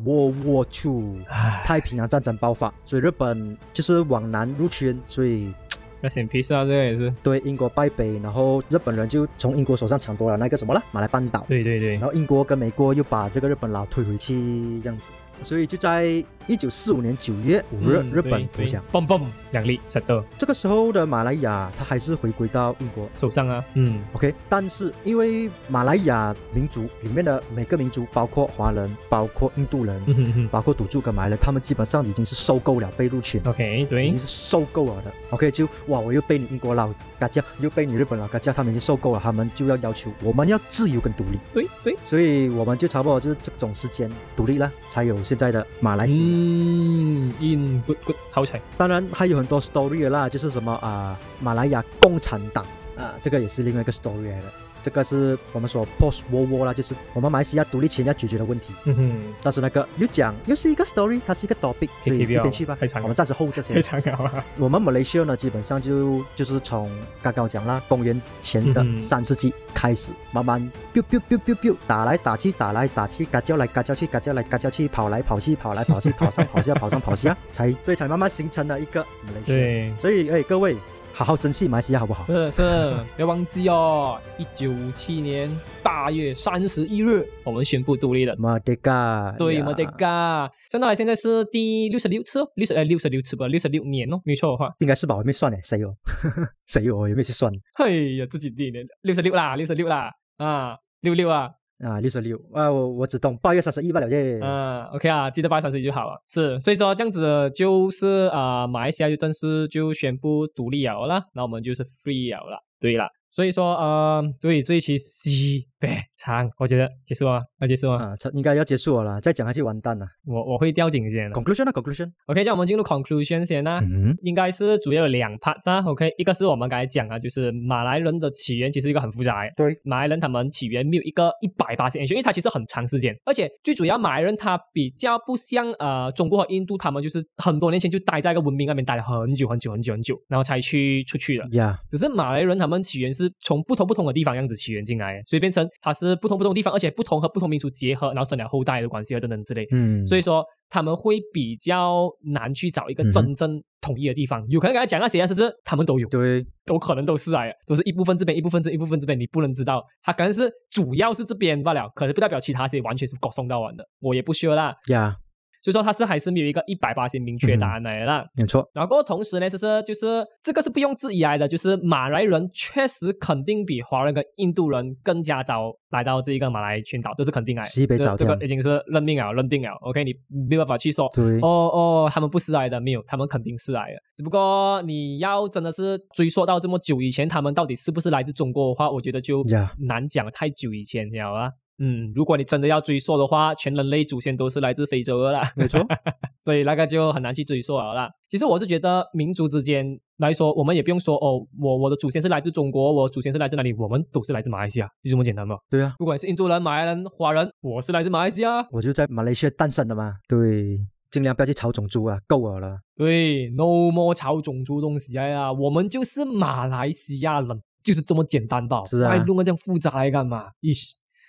World War Two，太平洋战争爆发，所以日本就是往南入侵，所以要显皮是啊，这个也是。对英国败北，然后日本人就从英国手上抢夺了那个什么了马来半岛。对对对然，后英国跟美国又把这个日本佬推回去，这样子，所以就在一九四五年九月五日，嗯日本投降。，嘣嘣两粒石头这个时候的马来亚，它还是回归到英国。手上啊，嗯，OK，但是因为马来亚民族里面的每个民族，包括华人、包括印度人、嗯哼哼包括土著跟马来人，他们基本上已经是受够了被入侵。，OK，对。已经，是受够了的，OK，就哇，我又被你英国佬嘎叫，又被你日本佬嘎叫，他们已经受够了，他们就要要求我们要自由跟独立，对对，所以我们就差不多就是这种时间独立了，才有现在的马来西亚。嗯，in good good 好彩，当然还有很多 story 的啦，就是什么啊、马来亚共产党啊，这个也是另外一个 story 来的。这个是我们说 post war war 啦，就是我们马来西亚独立前要解决的问题。嗯哼，但是那个又讲又是一个 story，它是一个 topic，所以一边去吧我们暂时 hold 这些非。常好啊，我们马来西亚呢，基本上就就是从刚刚讲啦，公元前的三世纪开始，慢慢 biu biu biu biu biu 打来打去，打来打去，嘎叫来嘎叫去，嘎叫来嘎叫去，跑来跑去，跑来跑去，跑上跑下，跑上跑下，(laughs) 才对，才慢慢形成了一个马来西亚。对。所以，哎，各位好好珍惜马来西亚，好不好？是是，不要忘记哦！一九五七年八月三十一日，我们宣布独立了。马德嘎，对，呀我的嘎，算到来现在是第六十六次哦，六十呃六十六次吧，六十六年哦，没错的话。应该是吧？我还没算呢，谁哦？(laughs) 谁哦？有没有去算哎呀，自己第年六十六啦，六十六啦，啊，六六啊，啊？六十六啊，我我只懂八月三十一罢了耶。嗯，OK 啊，记得八月三十一就好了。是，所以说这样子就是啊、马来西亚就正式就宣布独立了啦，那我们就是 free 了啦。对了，所以说呃，对这一期 C (laughs) 别长，我觉得结束啊，要结束啊，啊，应该要结束了啦，再讲下去完蛋了。我我会掉颈先的。Conclusion 啊，conclusion。OK，这样我们进入 conclusion 先啦。嗯应该是主要有两 part 啊，OK，一个是我们刚才讲啊，就是马来人的起源其实一个很复杂的，对，马来人他们起源没有一个一百八十因为它其实很长时间，而且最主要马来人他比较不像呃中国和印度，他们就是很多年前就待在一个文明那边待了很久很久很久很久，然后才去出去的。呀，只是马来人他们起源是从不同不同的地方这样子起源进来的，所以变成它是不同不同地方，而且不同和不同民族结合，然后生了后代的关系啊等等之类。嗯，所以说他们会比较难去找一个真正统一的地方。有可能刚才讲那些啊，其实他们都有，对，都可能都是啊，都是一部分这边，一部分这一部分这边，你不能知道，他可能是主要是这边罢了，可能不代表其他些完全是搞送到完的，我也不 sure 啦。呀，所以说他是还是没有一个一百八十明确答案来的啦。没错，然后同时呢，就是就是这个是不用质疑来的，就是马来人确实肯定比华人跟印度人更加早来到这一个马来群岛，这是肯定来的。西北早跳这这个已经是认命了，认定了。OK，你没办法去说对，哦哦，他们不是来的，没有，他们肯定是来的。只不过你要真的是追溯到这么久以前，他们到底是不是来自中国的话，我觉得就呀难讲，太久以前了啊。嗯，如果你真的要追溯的话，全人类祖先都是来自非洲的啦。没错，(laughs) 所以那个就很难去追溯了啦。其实我是觉得民族之间来说，我们也不用说哦，我我的祖先是来自中国，我祖先是来自哪里，我们都是来自马来西亚，就这么简单吧。对啊，不管是印度人、马来人、华人，我是来自马来西亚。我就在马来西亚诞生的嘛，对，尽量不要去炒种族啊，够了啦。对，no more 炒种族东西啊，我们就是马来西亚人，就是这么简单吧？是啊还弄个这样复杂来干嘛？咦，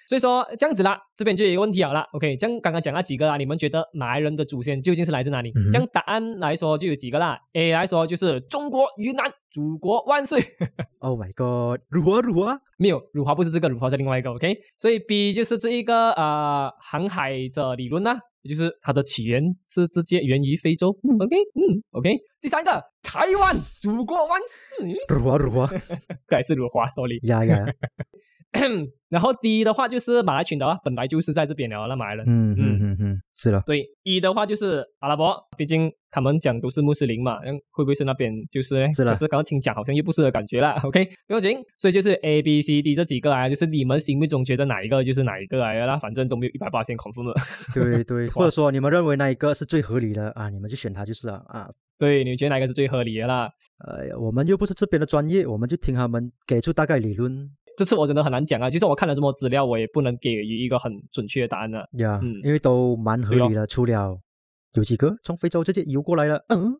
所以说这样子啦，这边就有一个问题好了。OK，这样刚刚讲了几个啊，你们觉得马来人的祖先究竟是来自哪里？嗯这样答案来说就有几个啦。A 来说就是中国云南，祖国万岁。(laughs) Oh my god，如何如何？没有，辱华不是这个，辱华是另外一个。OK，所以 B 就是这一个呃航海者理论啦、也就是它的起源是直接源于非洲。嗯 OK，嗯，OK。第三个，台湾，祖国万岁，如何如何？(laughs) 还是辱华，sorry。呀呀，(laughs) (coughs) 然后 D 的话就是马来群岛啊，本来就是在这边了，那马来人。嗯嗯嗯嗯，是了，对，E 的话就是阿拉伯，毕竟他们讲都是穆斯林嘛，嗯，会不会是那边就是呢？是啦可是刚刚听讲好像又不是的感觉啦。(laughs) OK，不用紧，所以就是 A、B、C、D 这几个啊，就是你们心目中觉得哪一个就是哪一个来的啦，反正都没有一百八千 confirm 的。对 (laughs) 对，或者说你们认为哪一个是最合理的啊，你们就选它就是啊啊。对，你们觉得哪一个是最合理的啦？哎呀，我们又不是这边的专业，我们就听他们给出大概理论这次我真的很难讲啊，就算我看了这么多资料，我也不能给予一个很准确的答案了。呀，嗯因为都蛮合理的，除了有几个从非洲直接游过来了，嗯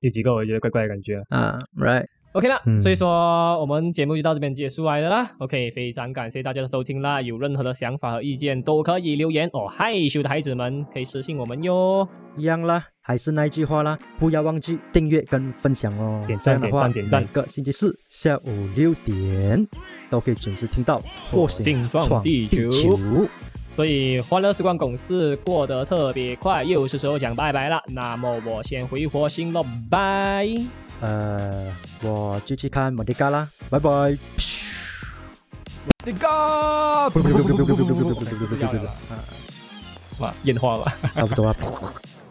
有几个我觉得怪怪的感觉啊。啊，right，OK 啦，嗯所以说我们节目就到这边结束来了啦。OK，非常感谢大家的收听啦，有任何的想法和意见都可以留言哦。害羞的孩子们可以私信我们哟。一样啦，还是那句话啦，不要忘记订阅跟分享哦。点赞点赞点赞每个星期四下午六点都可以准时听到火火星星撞闯地球球。所以欢乐时光总是过得特别快，又是时候讲拜拜了。那么我先回火星了，拜。呃，我就去看莫迪嘎啦，拜拜。莫迪嘎不不不不不不不不不不要了啦，啊，哇，烟花吧。差不多啊。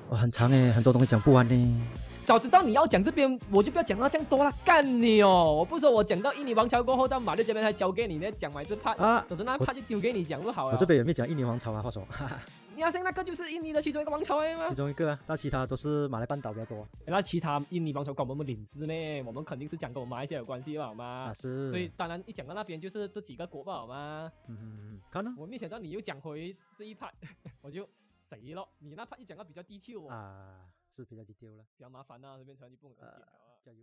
哇，很长哎，很多东西讲不完呢。早知道你要讲这边，我就不要讲到这样多了，干你哦！我不说我讲到印尼王朝过后，到马六这边才交给你呢，讲完这 part，啊，等着那 part 就丢给你讲就好了。我这边也没有讲印尼王朝啊？话说，哈哈，你要像那个就是印尼的其中一个王朝哎吗其？中一个啊，那其他都是马来半岛比较多那其他印尼王朝管我们领事呢？我们肯定是讲跟我们马来西亚有关系吧，好吗啊，？是。所以当然一讲到那边就是这几个国吧，好吗？嗯嗯嗯，看呢我没想到你又讲回这一 part，我就谁了？你那 part 又讲到比较 detail 哦，啊，是比较 detail 了，比较麻烦啊，这边成就不能讲了啊。加油。